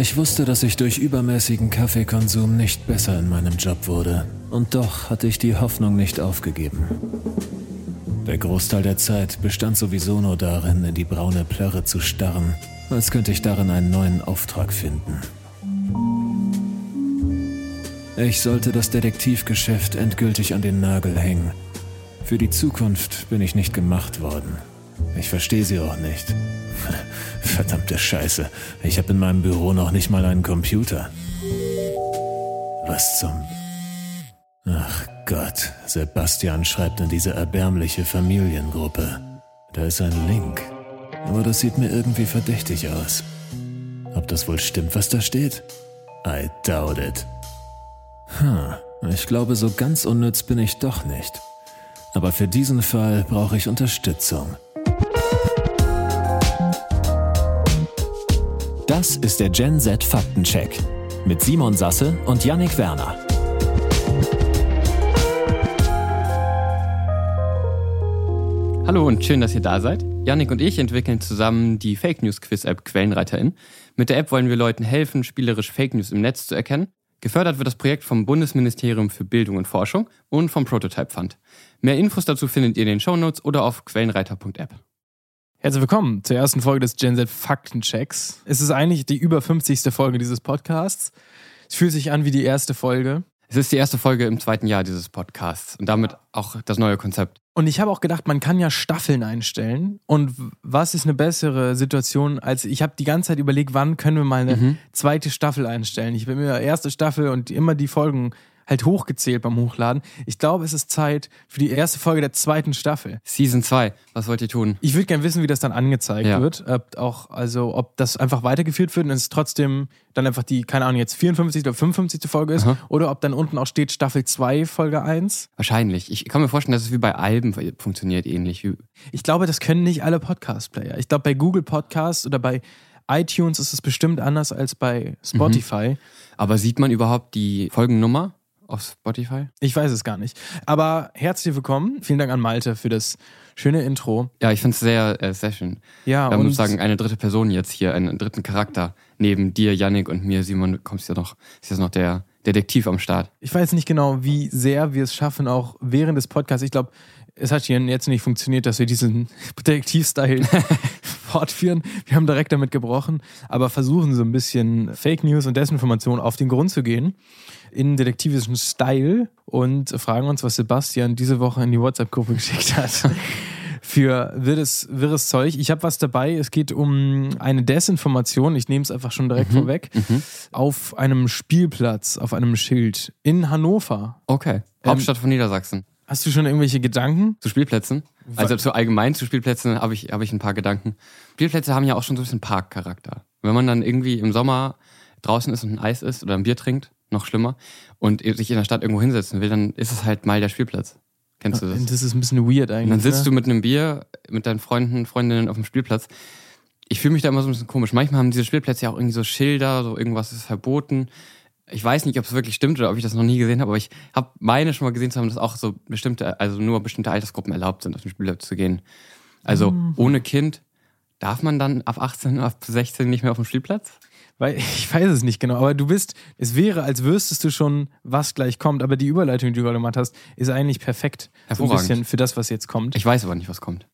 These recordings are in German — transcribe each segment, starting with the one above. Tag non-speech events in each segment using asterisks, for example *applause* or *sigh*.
Ich wusste, dass ich durch übermäßigen Kaffeekonsum nicht besser in meinem Job wurde. Und doch hatte ich die Hoffnung nicht aufgegeben. Der Großteil der Zeit bestand sowieso nur darin, in die braune Plörre zu starren, als könnte ich darin einen neuen Auftrag finden. Ich sollte das Detektivgeschäft endgültig an den Nagel hängen. Für die Zukunft bin ich nicht gemacht worden. Ich verstehe sie auch nicht. *laughs* Verdammte Scheiße, ich habe in meinem Büro noch nicht mal einen Computer. Was zum... Ach Gott, Sebastian schreibt in diese erbärmliche Familiengruppe. Da ist ein Link. Aber das sieht mir irgendwie verdächtig aus. Ob das wohl stimmt, was da steht? I doubt it. Hm, ich glaube, so ganz unnütz bin ich doch nicht. Aber für diesen Fall brauche ich Unterstützung. Das ist der Gen Z Faktencheck mit Simon Sasse und Yannick Werner. Hallo und schön, dass ihr da seid. Yannick und ich entwickeln zusammen die Fake News Quiz App Quellenreiterin. Mit der App wollen wir Leuten helfen, spielerisch Fake News im Netz zu erkennen. Gefördert wird das Projekt vom Bundesministerium für Bildung und Forschung und vom Prototype Fund. Mehr Infos dazu findet ihr in den Shownotes oder auf quellenreiter.app. Herzlich willkommen zur ersten Folge des Gen Z Faktenchecks. Es ist eigentlich die über 50. Folge dieses Podcasts. Es fühlt sich an wie die erste Folge. Es ist die erste Folge im zweiten Jahr dieses Podcasts und damit auch das neue Konzept. Und ich habe auch gedacht, man kann ja Staffeln einstellen. Und was ist eine bessere Situation, als ich habe die ganze Zeit überlegt, wann können wir mal eine Mhm. zweite Staffel einstellen. Ich bin mir erste Staffel und immer die Folgen halt hochgezählt beim Hochladen. Ich glaube, es ist Zeit für die erste Folge der zweiten Staffel. Season 2, was wollt ihr tun? Ich würde gerne wissen, wie das dann angezeigt Ja. wird. Ob auch, also ob das einfach weitergeführt wird und es trotzdem dann einfach die, keine Ahnung, jetzt 54. oder 55. Folge ist. Aha. Oder ob dann unten auch steht Staffel 2, Folge 1. Wahrscheinlich. Ich kann mir vorstellen, dass es wie bei Alben funktioniert ähnlich. Wie- Ich glaube, das können nicht alle Podcast-Player. Ich glaube, bei Google Podcasts oder bei iTunes ist es bestimmt anders als bei Spotify. Aber sieht man überhaupt die Folgennummer auf Spotify? Ich weiß es gar nicht. Aber herzlich willkommen. Vielen Dank an Malte für das schöne Intro. Ja, ich finde es sehr, äh, sehr schön. Ja, Wir haben sozusagen eine dritte Person jetzt hier, einen dritten Charakter. Neben dir, Yannick und mir, Simon, du kommst ja noch, ist jetzt noch der Detektiv am Start. ich weiß nicht genau, wie sehr wir es schaffen, auch während des Podcasts. Ich glaube, es hat hier jetzt nicht funktioniert, dass wir diesen *laughs* Detektiv-Style *laughs* fortführen. Wir haben direkt damit gebrochen, aber versuchen so ein bisschen Fake News und Desinformation auf den Grund zu gehen in detektivischen Style und fragen uns, was Sebastian diese Woche in die WhatsApp-Gruppe geschickt hat. *laughs* Für wirres, wirres Zeug. Ich habe was dabei. Es geht um eine Desinformation. Ich nehme es einfach schon direkt vorweg. Auf einem Spielplatz, auf einem Schild in Hannover. Okay. Hauptstadt von Niedersachsen. Hast du schon irgendwelche Gedanken? Zu Spielplätzen? Also zu allgemein zu Spielplätzen habe ich, habe ich ein paar Gedanken. Spielplätze haben ja auch schon so ein bisschen Parkcharakter. Wenn man dann irgendwie im Sommer draußen ist und ein Eis isst oder ein Bier trinkt, noch schlimmer, und sich in der Stadt irgendwo hinsetzen will, dann ist es halt mal der Spielplatz. Kennst du das? Das ist ein bisschen weird eigentlich. Und dann sitzt ne? du mit einem Bier mit deinen Freunden, Freundinnen auf dem Spielplatz. Ich fühle mich da immer so ein bisschen komisch. Manchmal haben diese Spielplätze ja auch irgendwie so Schilder, so irgendwas ist verboten. Ich weiß nicht, ob es wirklich stimmt oder ob ich das noch nie gesehen habe, aber ich habe meine schon mal gesehen zu haben, dass auch so bestimmte, also nur bestimmte Altersgruppen erlaubt sind, auf den Spielplatz zu gehen. Also Mhm. ohne Kind darf man dann ab 18, ab 16 nicht mehr auf dem Spielplatz? Weil *laughs* ich weiß es nicht genau, aber du bist, es wäre, als wüsstest du schon, was gleich kommt, aber die Überleitung, die du gerade gemacht hast, ist eigentlich perfekt. So ein bisschen für das, was jetzt kommt. Ich weiß aber nicht, was kommt.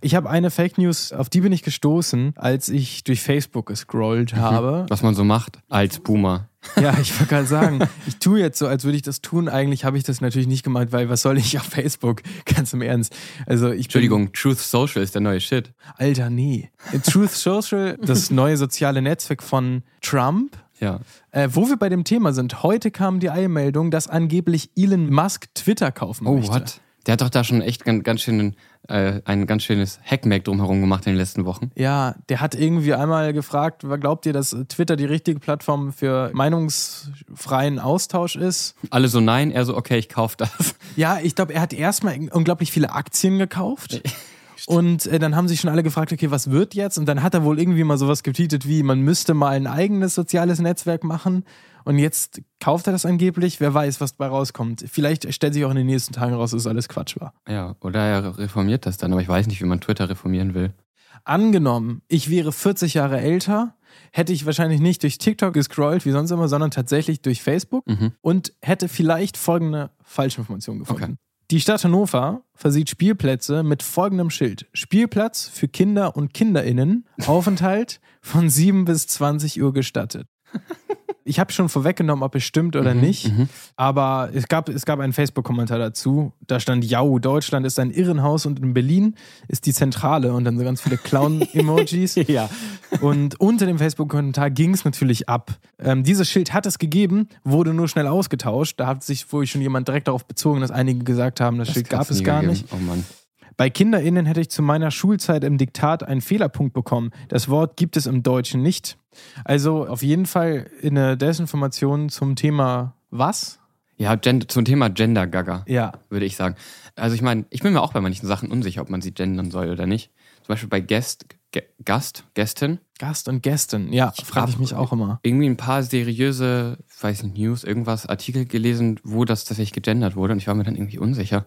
Ich habe eine Fake News, auf die bin ich gestoßen, als ich durch Facebook gescrollt habe. Was man so macht als Boomer. Ja, ich wollte gerade sagen, ich tue jetzt so, als würde ich das tun. Eigentlich habe ich das natürlich nicht gemeint, weil was soll ich auf Facebook? *laughs* Ganz im Ernst. Also ich bin- Entschuldigung, Truth Social ist der neue Shit. Alter, nee. Truth Social, das neue soziale Netzwerk von Trump. Ja. Äh, wo wir bei dem Thema sind, heute kam die Eilmeldung, dass angeblich Elon Musk Twitter kaufen Oh, möchte. what? Der hat doch da schon echt ganz, ganz schön äh, ein ganz schönes Hackmack drumherum gemacht in den letzten Wochen. Ja, der hat irgendwie einmal gefragt, glaubt ihr, dass Twitter die richtige Plattform für meinungsfreien Austausch ist? Alle so nein, er so, okay, ich kauf das. Ja, ich glaube, er hat erstmal unglaublich viele Aktien gekauft. Und äh, dann haben sich schon alle gefragt, okay, was wird jetzt? Und dann hat er wohl irgendwie mal sowas getweetet wie, man müsste mal ein eigenes soziales Netzwerk machen. Und jetzt kauft er das angeblich. Wer weiß, was dabei rauskommt. Vielleicht stellt sich auch in den nächsten Tagen raus, dass es alles Quatsch war. Ja, oder er reformiert das dann, aber ich weiß nicht, wie man Twitter reformieren will. Angenommen, ich wäre 40 Jahre älter, hätte ich wahrscheinlich nicht durch TikTok gescrollt, wie sonst immer, sondern tatsächlich durch Facebook Mhm. und hätte vielleicht folgende Falschinformation gefunden. Okay. Die Stadt Hannover versieht Spielplätze mit folgendem Schild. Spielplatz für Kinder und KinderInnen, *laughs* Aufenthalt von 7 bis 20 Uhr gestattet. *laughs* Ich habe schon vorweggenommen, ob es stimmt oder nicht, aber es gab, es gab einen Facebook-Kommentar dazu. Da stand, Jau, Deutschland ist ein Irrenhaus und in Berlin ist die Zentrale und dann so ganz viele Clown-Emojis. *laughs* Ja. Und unter dem Facebook-Kommentar ging es natürlich ab. Ähm, dieses Schild hat es gegeben, wurde nur schnell ausgetauscht. Da hat sich wohl schon jemand direkt darauf bezogen, dass einige gesagt haben, das, Schild gab es gar gegeben. nicht. Oh Mann. Bei KinderInnen hätte ich zu meiner Schulzeit im Diktat einen Fehlerpunkt bekommen. Das Wort gibt es im Deutschen nicht. Also auf jeden Fall eine Desinformation zum Thema was? Ja, Gen zum Thema Gender Gaga, Ja. würde ich sagen. Also ich meine, ich bin mir auch bei manchen Sachen unsicher, ob man sie gendern soll oder nicht. Zum Beispiel bei Guest, Gast, Gästin. Gast und Gästin. Ja, frage ich mich auch immer. Irgendwie ein paar seriöse, ich weiß nicht, News, irgendwas, Artikel gelesen, wo das tatsächlich gegendert wurde. Und ich war mir dann irgendwie unsicher,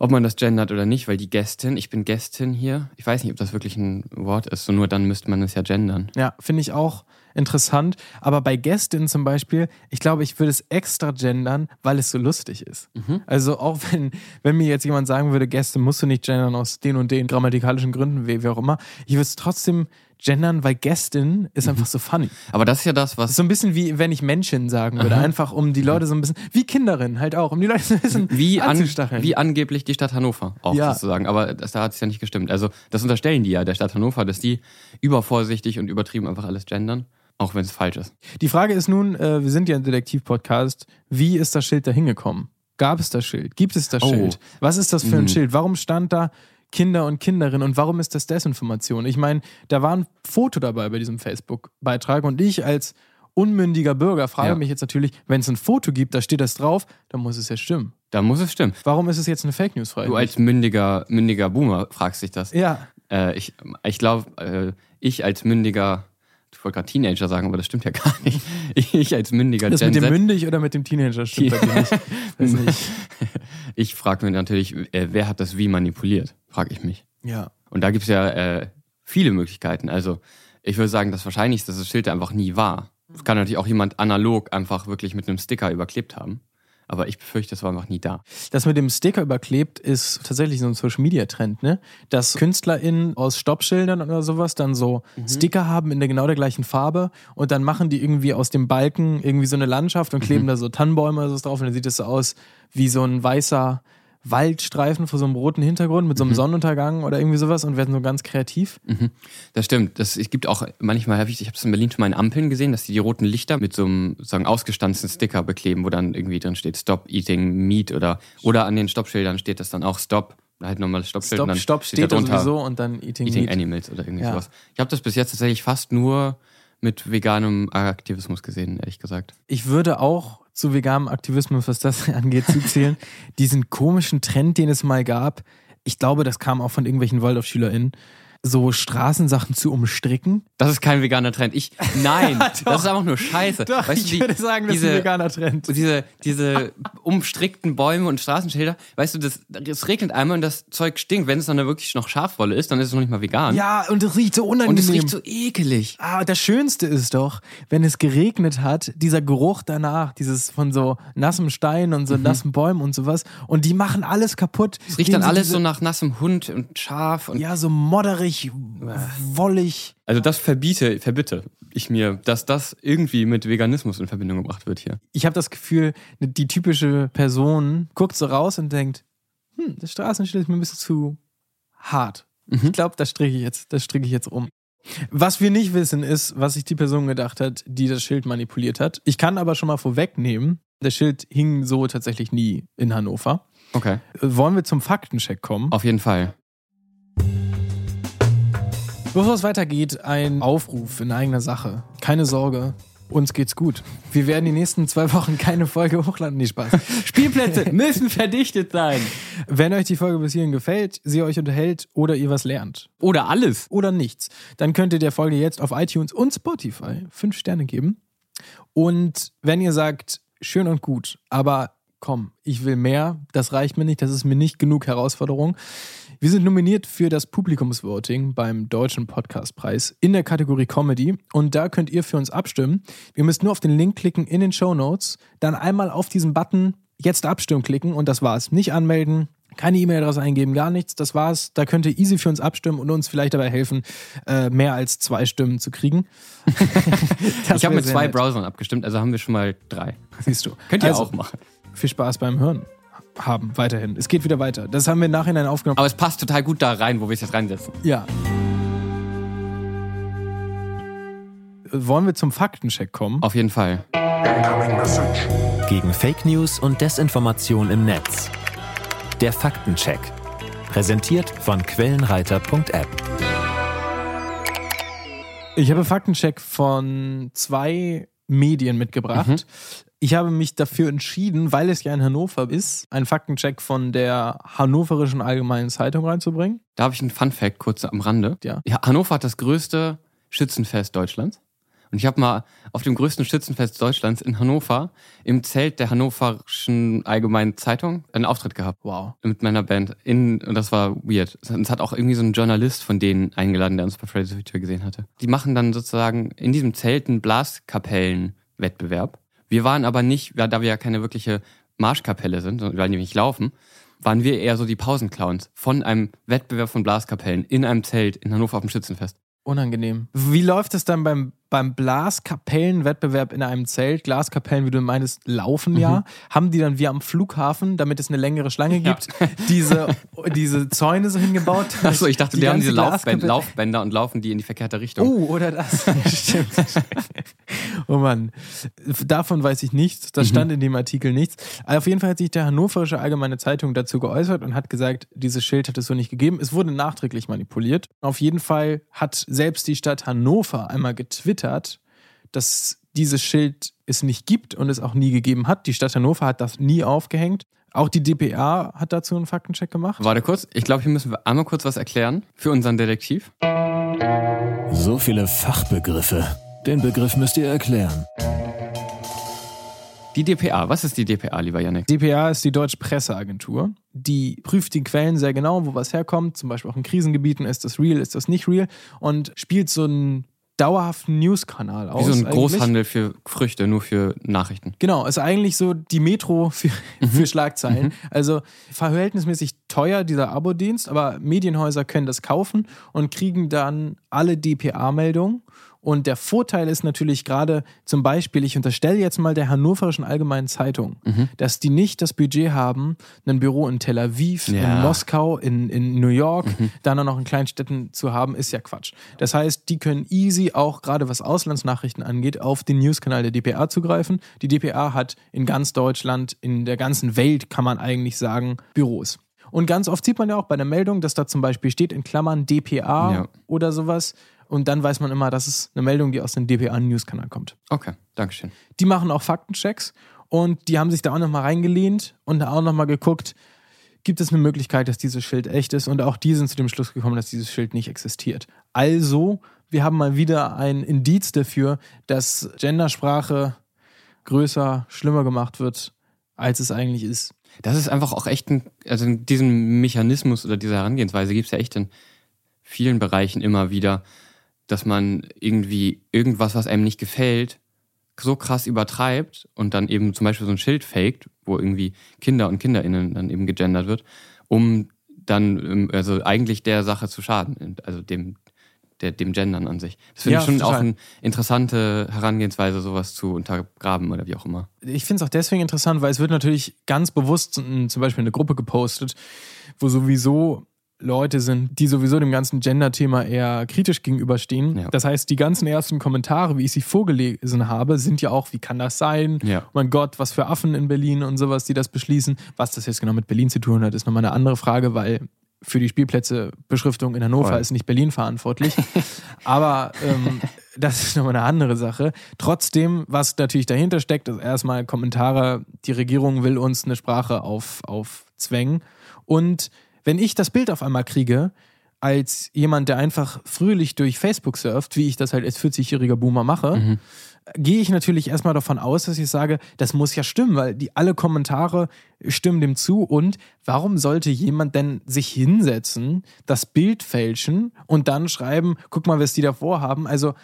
ob man das gendert oder nicht, weil die Gästin, ich bin Gästin hier. Ich weiß nicht, ob das wirklich ein Wort ist. So nur dann müsste man es ja gendern. Ja, finde ich auch interessant. Aber bei Gästinnen zum Beispiel, ich glaube, ich würde es extra gendern, weil es so lustig ist. Also auch wenn, wenn mir jetzt jemand sagen würde, Gäste musst du nicht gendern aus den und den grammatikalischen Gründen, wie, wie auch immer, ich würde es trotzdem gendern, weil Gästin ist einfach so funny. Aber das ist ja das, was so ein bisschen wie, wenn ich Menschen sagen würde, einfach um die Leute so ein bisschen, wie Kinderin halt auch, um die Leute so ein bisschen wie, an, anzustacheln. wie angeblich die Stadt Hannover auch Ja. sozusagen. Aber das, da hat es ja nicht gestimmt. Also das unterstellen die ja der Stadt Hannover, dass die übervorsichtig und übertrieben einfach alles gendern, auch wenn es falsch ist. Die Frage ist nun, äh, wir sind ja ein Detektiv-Podcast, wie ist das Schild da hingekommen? Gab es das Schild? Gibt es das Oh. Schild? Was ist das für ein Mhm. Schild? Warum stand da Kinder und Kinderinnen und warum ist das Desinformation? Ich meine, da war ein Foto dabei bei diesem Facebook-Beitrag und ich als unmündiger Bürger frage Ja. mich jetzt natürlich, wenn es ein Foto gibt, da steht das drauf, dann muss es ja stimmen. Da muss es stimmen. Warum ist es jetzt eine Fake News, frage Du als mündiger, mündiger Boomer fragst dich das. Ja, Äh, ich ich glaube, äh, ich als mündiger, ich wollte gerade Teenager sagen, aber das stimmt ja *laughs* gar nicht. Ich als mündiger das Gen mit dem Z, mündig oder mit dem Teenager stimmt dir nicht. *laughs* Nicht. ich frage mich natürlich, äh, wer hat das wie manipuliert, frage ich mich. Ja. Und da gibt es ja äh, viele Möglichkeiten. Also ich würde sagen, das Wahrscheinlichste, dass das Schild einfach nie war. Es kann natürlich auch jemand analog einfach wirklich mit einem Sticker überklebt haben. Aber ich befürchte, es war einfach nie da. Das mit dem Sticker überklebt ist tatsächlich so ein Social Media Trend, ne? Dass KünstlerInnen aus Stoppschildern oder sowas dann so Sticker haben in der genau der gleichen Farbe und dann machen die irgendwie aus dem Balken irgendwie so eine Landschaft und kleben da so Tannenbäume oder so drauf und dann sieht es so aus wie so ein weißer Waldstreifen vor so einem roten Hintergrund mit so einem Sonnenuntergang oder irgendwie sowas und werden so ganz kreativ. Das stimmt. Das, es gibt auch manchmal, hab ich, ich habe es in Berlin schon mal in Ampeln gesehen, dass die die roten Lichter mit so einem sozusagen ausgestanzten Sticker bekleben, wo dann irgendwie drin steht Stop Eating Meat oder, oder an den Stoppschildern steht das dann auch Stop. Halt normales Stoppschild. und Stopp, dann Stopp steht da darunter sowieso und dann Eating, Eating Meat. Animals oder irgendwie Ja. sowas. Ich habe das bis jetzt tatsächlich fast nur mit veganem Aktivismus gesehen, ehrlich gesagt. Ich würde auch zu veganem Aktivismus, was das *laughs* angeht, zuzählen. Diesen komischen Trend, den es mal gab, ich glaube, das kam auch von irgendwelchen Waldorf-SchülerInnen, so Straßensachen zu umstricken. Das ist kein veganer Trend. Ich, nein, *laughs* das ist einfach nur Scheiße. Doch, weißt ich du, die- würde sagen, das ist diese, ein veganer Trend. diese, diese umstrickten Bäume und Straßenschilder, weißt du, das, es regnet einmal und das Zeug stinkt. Wenn es dann wirklich noch Schafwolle ist, dann ist es noch nicht mal vegan. Ja, und es riecht so unangenehm. und es riecht so ekelig. Ah, das Schönste ist doch, wenn es geregnet hat, dieser Geruch danach, dieses von so nassem Stein und so nassen Bäumen und sowas. Und die machen alles kaputt. Mhm. Es riecht dann alles so nach nassem Hund und Schaf und Ja, so modderig, wollig. Also das verbiete, verbitte. ich mir, dass das irgendwie mit Veganismus in Verbindung gebracht wird hier. Ich habe das Gefühl, die typische Person guckt so raus und denkt, hm, das Straßenschild ist mir ein bisschen zu hart. Mhm. Ich glaube, das stricke ich jetzt, das stricke ich jetzt um. Was wir nicht wissen, ist, was sich die Person gedacht hat, die das Schild manipuliert hat. Ich kann aber schon mal vorwegnehmen, das Schild hing so tatsächlich nie in Hannover. Okay. Wollen wir zum Faktencheck kommen? Auf jeden Fall. Bevor es weitergeht, ein Aufruf in eigener Sache. Keine Sorge, uns geht's gut. Wir werden die nächsten zwei Wochen keine Folge hochladen. Nee, Spaß. *laughs* Spielplätze müssen verdichtet sein. Wenn euch die Folge bis hierhin gefällt, sie euch unterhält oder ihr was lernt Oder alles. oder nichts, dann könnt ihr der Folge jetzt auf iTunes und Spotify fünf Sterne geben. Und wenn ihr sagt, schön und gut, aber komm, ich will mehr, das reicht mir nicht, das ist mir nicht genug Herausforderung. Wir sind nominiert für das Publikumsvoting beim Deutschen Podcastpreis in der Kategorie Comedy und da könnt ihr für uns abstimmen. Ihr müsst nur auf den Link klicken in den Show Notes, dann einmal auf diesen Button jetzt abstimmen klicken und das war's. Nicht anmelden, keine E-Mail-Adresse eingeben, gar nichts. Das war's. Da könnt ihr easy für uns abstimmen und uns vielleicht dabei helfen, äh, mehr als zwei Stimmen zu kriegen. *laughs* Ich habe mit zwei nett. Browsern abgestimmt, also haben wir schon mal drei. Siehst du. Könnt ihr Also, auch machen. Viel Spaß beim Hören haben, weiterhin. Es geht wieder weiter. Das haben wir im Nachhinein aufgenommen. Aber es passt total gut da rein, wo wir es jetzt reinsetzen. ja. Wollen wir zum Faktencheck kommen? Auf jeden Fall. Gegen Fake News und Desinformation im Netz. Der Faktencheck. Präsentiert von Quellenreiter.app. Ich habe Faktencheck von zwei Medien mitgebracht. Ich habe mich dafür entschieden, weil es ja in Hannover ist, einen Faktencheck von der Hannoverischen Allgemeinen Zeitung reinzubringen. Da habe ich einen Fun-Fact kurz am Rande. Ja. Hannover hat das größte Schützenfest Deutschlands. Und ich habe mal auf dem größten Schützenfest Deutschlands in Hannover im Zelt der Hannoverischen Allgemeinen Zeitung einen Auftritt gehabt. Wow. Mit meiner Band. In, und das war weird. Es hat auch irgendwie so ein Journalist von denen eingeladen, der uns bei Fridays for Future gesehen hatte. Die machen dann sozusagen in diesem Zelt einen Blaskapellenwettbewerb. Wir waren aber nicht, da wir ja keine wirkliche Marschkapelle sind, weil die nicht laufen, waren wir eher so die Pausenclowns von einem Wettbewerb von Blaskapellen in einem Zelt in Hannover auf dem Schützenfest. Unangenehm. Wie läuft es dann beim, beim Blaskapellenwettbewerb in einem Zelt? Glaskapellen, wie du meinst, laufen ja. Haben die dann wie am Flughafen, damit es eine längere Schlange Ja. gibt, diese, diese Zäune so hingebaut? Achso, ich dachte, die, haben ganze diese Laufbänder und laufen die in die verkehrte Richtung. Oh, oder das. *laughs* Stimmt. Oh Mann. Davon weiß ich nichts. Das stand in dem Artikel nichts. Aber auf jeden Fall hat sich der Hannoverische Allgemeine Zeitung dazu geäußert und hat gesagt, dieses Schild hat es so nicht gegeben. Es wurde nachträglich manipuliert. Auf jeden Fall hat selbst die Stadt Hannover einmal getwittert, dass dieses Schild es nicht gibt und es auch nie gegeben hat. Die Stadt Hannover hat das nie aufgehängt. Auch die DPA hat dazu einen Faktencheck gemacht. Warte kurz, ich glaube, hier müssen wir einmal kurz was erklären für unseren Detektiv. So viele Fachbegriffe. Den Begriff müsst ihr erklären. Die DPA, was ist die DPA, lieber Yannick? DPA ist die Deutsche Presseagentur. Die prüft die Quellen sehr genau, wo was herkommt. Zum Beispiel auch in Krisengebieten. Ist das real, ist das nicht real? Und spielt so einen dauerhaften News-Kanal aus. Wie so ein eigentlich. Großhandel für Früchte, nur für Nachrichten. Genau, ist eigentlich so die Metro für, Mhm. für Schlagzeilen. Also verhältnismäßig teuer, dieser Abo-Dienst, aber Medienhäuser können das kaufen und kriegen dann alle DPA-Meldungen. Und der Vorteil ist natürlich gerade zum Beispiel, ich unterstelle jetzt mal der Hannoverischen Allgemeinen Zeitung, Mhm. dass die nicht das Budget haben, ein Büro in Tel Aviv, in Ja. Mhm. Moskau, in, in New York, dann auch noch in kleinen Städten zu haben, ist ja Quatsch. Das heißt, die können easy auch gerade was Auslandsnachrichten angeht, auf den Newskanal der DPA zugreifen. Die DPA hat in ganz Deutschland, in der ganzen Welt, kann man eigentlich sagen, Büros. Und ganz oft sieht man ja auch bei der Meldung, dass da zum Beispiel steht in Klammern DPA Ja. oder sowas. Und dann weiß man immer, das ist eine Meldung, die aus dem DPA-Newskanal kommt. Okay, Dankeschön. Die machen auch Faktenchecks und die haben sich da auch nochmal reingelehnt und auch nochmal geguckt, gibt es eine Möglichkeit, dass dieses Schild echt ist? Und auch die sind zu dem Schluss gekommen, dass dieses Schild nicht existiert. Also, wir haben mal wieder ein Indiz dafür, dass Gendersprache größer, schlimmer gemacht wird, als es eigentlich ist. Das ist einfach auch echt ein, also diesen Mechanismus oder diese Herangehensweise gibt es ja echt in vielen Bereichen immer wieder, dass man irgendwie irgendwas, was einem nicht gefällt, so krass übertreibt und dann eben zum Beispiel so ein Schild faked, wo irgendwie Kinder und KinderInnen dann eben gegendert wird, um dann ähm, also eigentlich der Sache zu schaden, also dem der, dem Gendern an sich. Das finde Ja, ich schon total. auch eine interessante Herangehensweise, sowas zu untergraben oder wie auch immer. ich finde es auch deswegen interessant, weil es wird natürlich ganz bewusst zum Beispiel eine Gruppe gepostet, wo sowieso Leute sind, die sowieso dem ganzen Gender-Thema eher kritisch gegenüberstehen. Ja. Das heißt, die ganzen ersten Kommentare, wie ich sie vorgelesen habe, sind ja auch, wie kann das sein? Ja. Oh mein Gott, was für Affen in Berlin und sowas, die das beschließen. Was das jetzt genau mit Berlin zu tun hat, ist nochmal eine andere Frage, weil für die Spielplätze-Beschriftung in Hannover Voll. ist nicht Berlin verantwortlich. *laughs* Aber ähm, das ist nochmal eine andere Sache. Trotzdem, was natürlich dahinter steckt, ist erstmal Kommentare, die Regierung will uns eine Sprache auf, aufzwängen. Und wenn ich das Bild auf einmal kriege, als jemand, der einfach fröhlich durch Facebook surft, wie ich das halt als 40-jähriger Boomer mache, gehe ich natürlich erstmal davon aus, dass ich sage, das muss ja stimmen, weil die alle Kommentare stimmen dem zu und warum sollte jemand denn sich hinsetzen, das Bild fälschen und dann schreiben, guck mal, was die davor haben. Also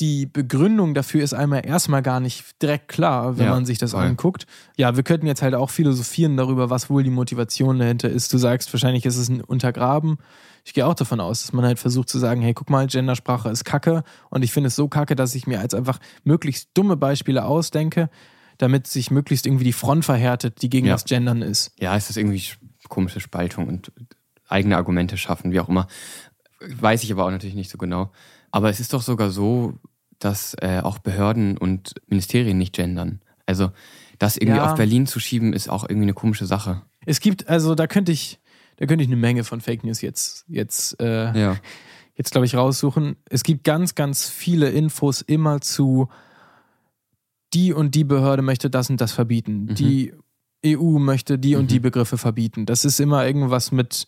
die Begründung dafür ist einmal erstmal gar nicht direkt klar, wenn Ja, man sich das voll. anguckt. Ja, wir könnten jetzt halt auch philosophieren darüber, was wohl die Motivation dahinter ist. Du sagst, wahrscheinlich ist es ein Untergraben. Ich gehe auch davon aus, dass man halt versucht zu sagen, hey, guck mal, Gendersprache ist Kacke und ich finde es so kacke, dass ich mir als einfach möglichst dumme Beispiele ausdenke, damit sich möglichst irgendwie die Front verhärtet, die gegen Ja. das Gendern ist. Ja, es ist irgendwie sch- komische Spaltung und eigene Argumente schaffen, wie auch immer. Weiß ich aber auch natürlich nicht so genau. Aber es ist doch sogar so, dass äh, auch Behörden und Ministerien nicht gendern. Also das irgendwie Ja. auf Berlin zu schieben, ist auch irgendwie eine komische Sache. Es gibt, also da könnte ich, da könnte ich eine Menge von Fake News jetzt, jetzt äh, Ja. jetzt, glaube ich, raussuchen. Es gibt ganz, ganz viele Infos immer zu, die und die Behörde möchte das und das verbieten. Mhm. Die EU möchte die und Mhm. die Begriffe verbieten. Das ist immer irgendwas mit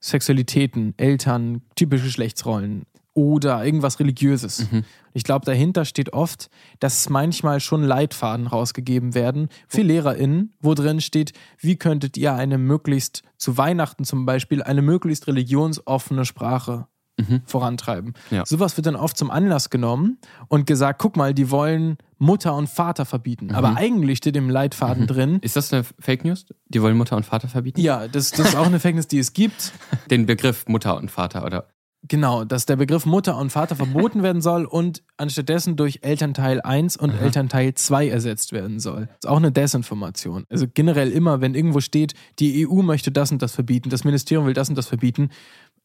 Sexualitäten, Eltern, typische Geschlechtsrollen oder irgendwas Religiöses. Mhm. Ich glaube, dahinter steht oft, dass manchmal schon Leitfaden rausgegeben werden für LehrerInnen, wo drin steht, wie könntet ihr eine möglichst, zu Weihnachten zum Beispiel, eine möglichst religionsoffene Sprache Mhm. vorantreiben. Ja. Sowas wird dann oft zum Anlass genommen und gesagt, guck mal, die wollen Mutter und Vater verbieten. Mhm. Aber eigentlich steht im Leitfaden drin, Ist das eine Fake News? Die wollen Mutter und Vater verbieten? ja, das, das ist auch eine Fake News, die es gibt. *laughs* Den Begriff Mutter und Vater oder Genau, dass der Begriff Mutter und Vater verboten werden soll und anstattdessen durch Elternteil 1 und Elternteil 2 ersetzt werden soll. Das ist auch eine Desinformation. Also generell immer, wenn irgendwo steht, die EU möchte das und das verbieten, das Ministerium will das und das verbieten,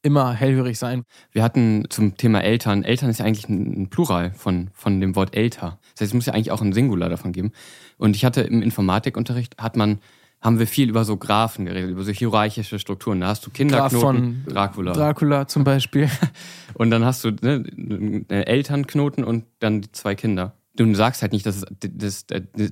immer hellhörig sein. Wir hatten zum Thema Eltern. Eltern ist ja eigentlich ein ein Plural von, von dem Wort älter. Das heißt, es muss ja eigentlich auch ein Singular davon geben. Und ich hatte im Informatikunterricht, hat man, haben wir viel über so Graphen geredet, über so hierarchische Strukturen. Da hast du Kinderknoten, von Dracula. Dracula zum Beispiel. *laughs* und dann hast du ne, einen Elternknoten und dann die zwei Kinder. Du sagst halt nicht, das ist das,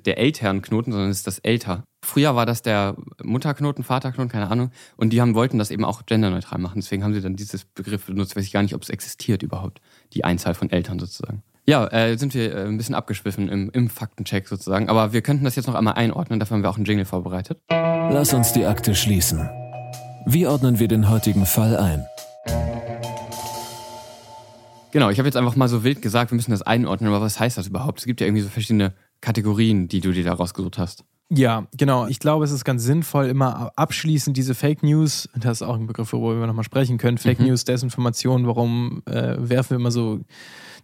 der Elternknoten, sondern es ist das Älter. Früher war das der Mutterknoten, Vaterknoten, keine Ahnung. Und die haben, wollten das eben auch genderneutral machen. Deswegen haben sie dann dieses Begriff benutzt. Weiß ich gar nicht, ob es existiert überhaupt. Die Einzahl von Eltern sozusagen. Ja, äh, sind wir äh, ein bisschen abgeschwiffen im, im Faktencheck sozusagen. Aber wir könnten das jetzt noch einmal einordnen. Dafür haben wir auch einen Jingle vorbereitet. Lass uns die Akte schließen. Wie ordnen wir den heutigen Fall ein? Genau, ich habe jetzt einfach mal so wild gesagt, wir müssen das einordnen. Aber was heißt das überhaupt? Es gibt ja irgendwie so verschiedene Kategorien, die du dir da rausgesucht hast. Ja, genau. Ich glaube, es ist ganz sinnvoll, immer abschließend diese Fake News, das ist auch ein Begriff, worüber wir nochmal sprechen können, Fake Mhm. News, Desinformation, warum äh, werfen wir immer so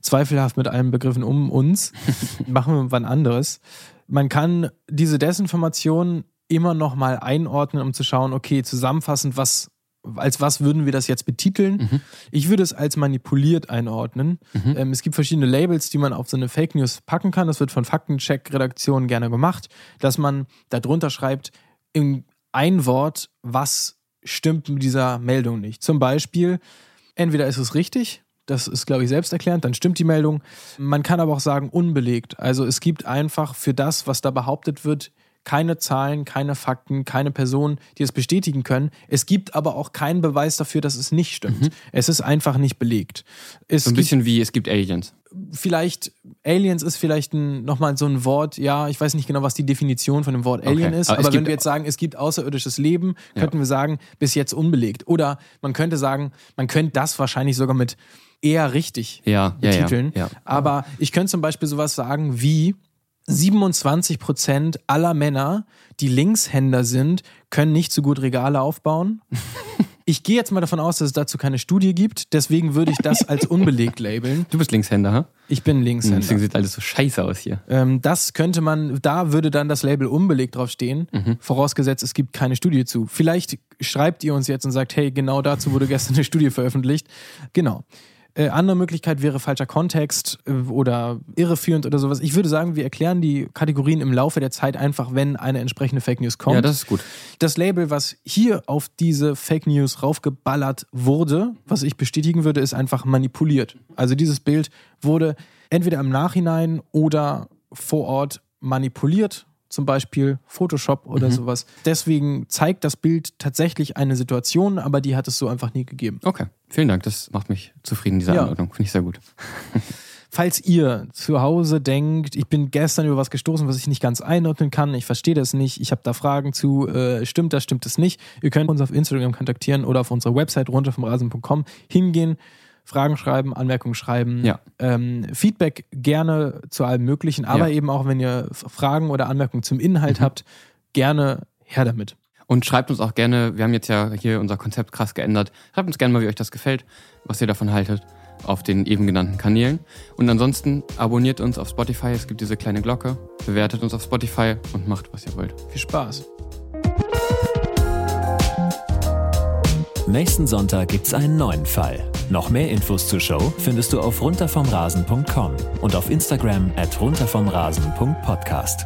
zweifelhaft mit allen Begriffen um uns? *laughs* Machen wir wann anderes. Man kann diese Desinformation immer nochmal einordnen, um zu schauen, okay, zusammenfassend, was, als was würden wir das jetzt betiteln? Mhm. Ich würde es als manipuliert einordnen. Ähm, es gibt verschiedene Labels, die man auf so eine Fake News packen kann. Das wird von Faktencheck-Redaktionen gerne gemacht, dass man darunter schreibt, in ein Wort, was stimmt mit dieser Meldung nicht. Zum Beispiel, entweder ist es richtig, das ist, glaube ich, selbsterklärend, dann stimmt die Meldung. Man kann aber auch sagen, unbelegt. Also es gibt einfach für das, was da behauptet wird, keine Zahlen, keine Fakten, keine Personen, die es bestätigen können. Es gibt aber auch keinen Beweis dafür, dass es nicht stimmt. Es ist einfach nicht belegt. Es So ein bisschen wie es gibt Aliens. vielleicht, Aliens ist vielleicht ein, nochmal so ein Wort, ja, ich weiß nicht genau, was die Definition von dem Wort Alien Okay, ist, aber aber, wenn wir jetzt sagen, es gibt außerirdisches Leben, könnten wir sagen, bis jetzt unbelegt. Oder man könnte sagen, man könnte das wahrscheinlich sogar mit eher richtig Ja, ja, betiteln. ja, ja. Aber ich könnte zum Beispiel sowas sagen wie 27 Prozent aller Männer, die Linkshänder sind, können nicht so gut Regale aufbauen. Ich gehe jetzt mal davon aus, dass es dazu keine Studie gibt, deswegen würde ich das als unbelegt labeln. Du bist Linkshänder, ha? Ich bin Linkshänder. Deswegen sieht alles so scheiße aus hier. Ähm, das könnte man, da würde dann das Label unbelegt draufstehen, Mhm. vorausgesetzt, es gibt keine Studie zu. Vielleicht schreibt ihr uns jetzt und sagt, hey, genau dazu wurde gestern eine Studie veröffentlicht. Genau. Äh, andere Möglichkeit wäre falscher Kontext äh, oder irreführend oder sowas. Ich würde sagen, wir erklären die Kategorien im Laufe der Zeit einfach, wenn eine entsprechende Fake News kommt. Ja, das ist gut. das Label, was hier auf diese Fake News raufgeballert wurde, was ich bestätigen würde, ist einfach manipuliert. Also dieses Bild wurde entweder im Nachhinein oder vor Ort manipuliert, zum Beispiel Photoshop oder sowas. Deswegen zeigt das Bild tatsächlich eine Situation, aber die hat es so einfach nie gegeben. Okay, vielen Dank. Das macht mich zufrieden, diese Ja. Anordnung. Finde ich sehr gut. *laughs* Falls ihr zu Hause denkt, ich bin gestern über was gestoßen, was ich nicht ganz einordnen kann, ich verstehe das nicht, ich habe da Fragen zu, äh, stimmt das, stimmt das nicht, ihr könnt uns auf Instagram kontaktieren oder auf unserer Website runter vom Rasen.com hingehen, Fragen schreiben, Anmerkungen schreiben, Ja. ähm, Feedback gerne zu allem Möglichen, aber Ja. Mhm. eben auch, wenn ihr Fragen oder Anmerkungen zum Inhalt habt, gerne her damit. Und schreibt uns auch gerne, wir haben jetzt ja hier unser Konzept krass geändert. Schreibt uns gerne mal, wie euch das gefällt, was ihr davon haltet, auf den eben genannten Kanälen. Und ansonsten abonniert uns auf Spotify, es gibt diese kleine Glocke, bewertet uns auf Spotify und macht, was ihr wollt. Viel Spaß. Nächsten Sonntag gibt's einen neuen Fall. Noch mehr Infos zur Show findest du auf runtervomrasen.com und auf Instagram at runtervomrasen.podcast.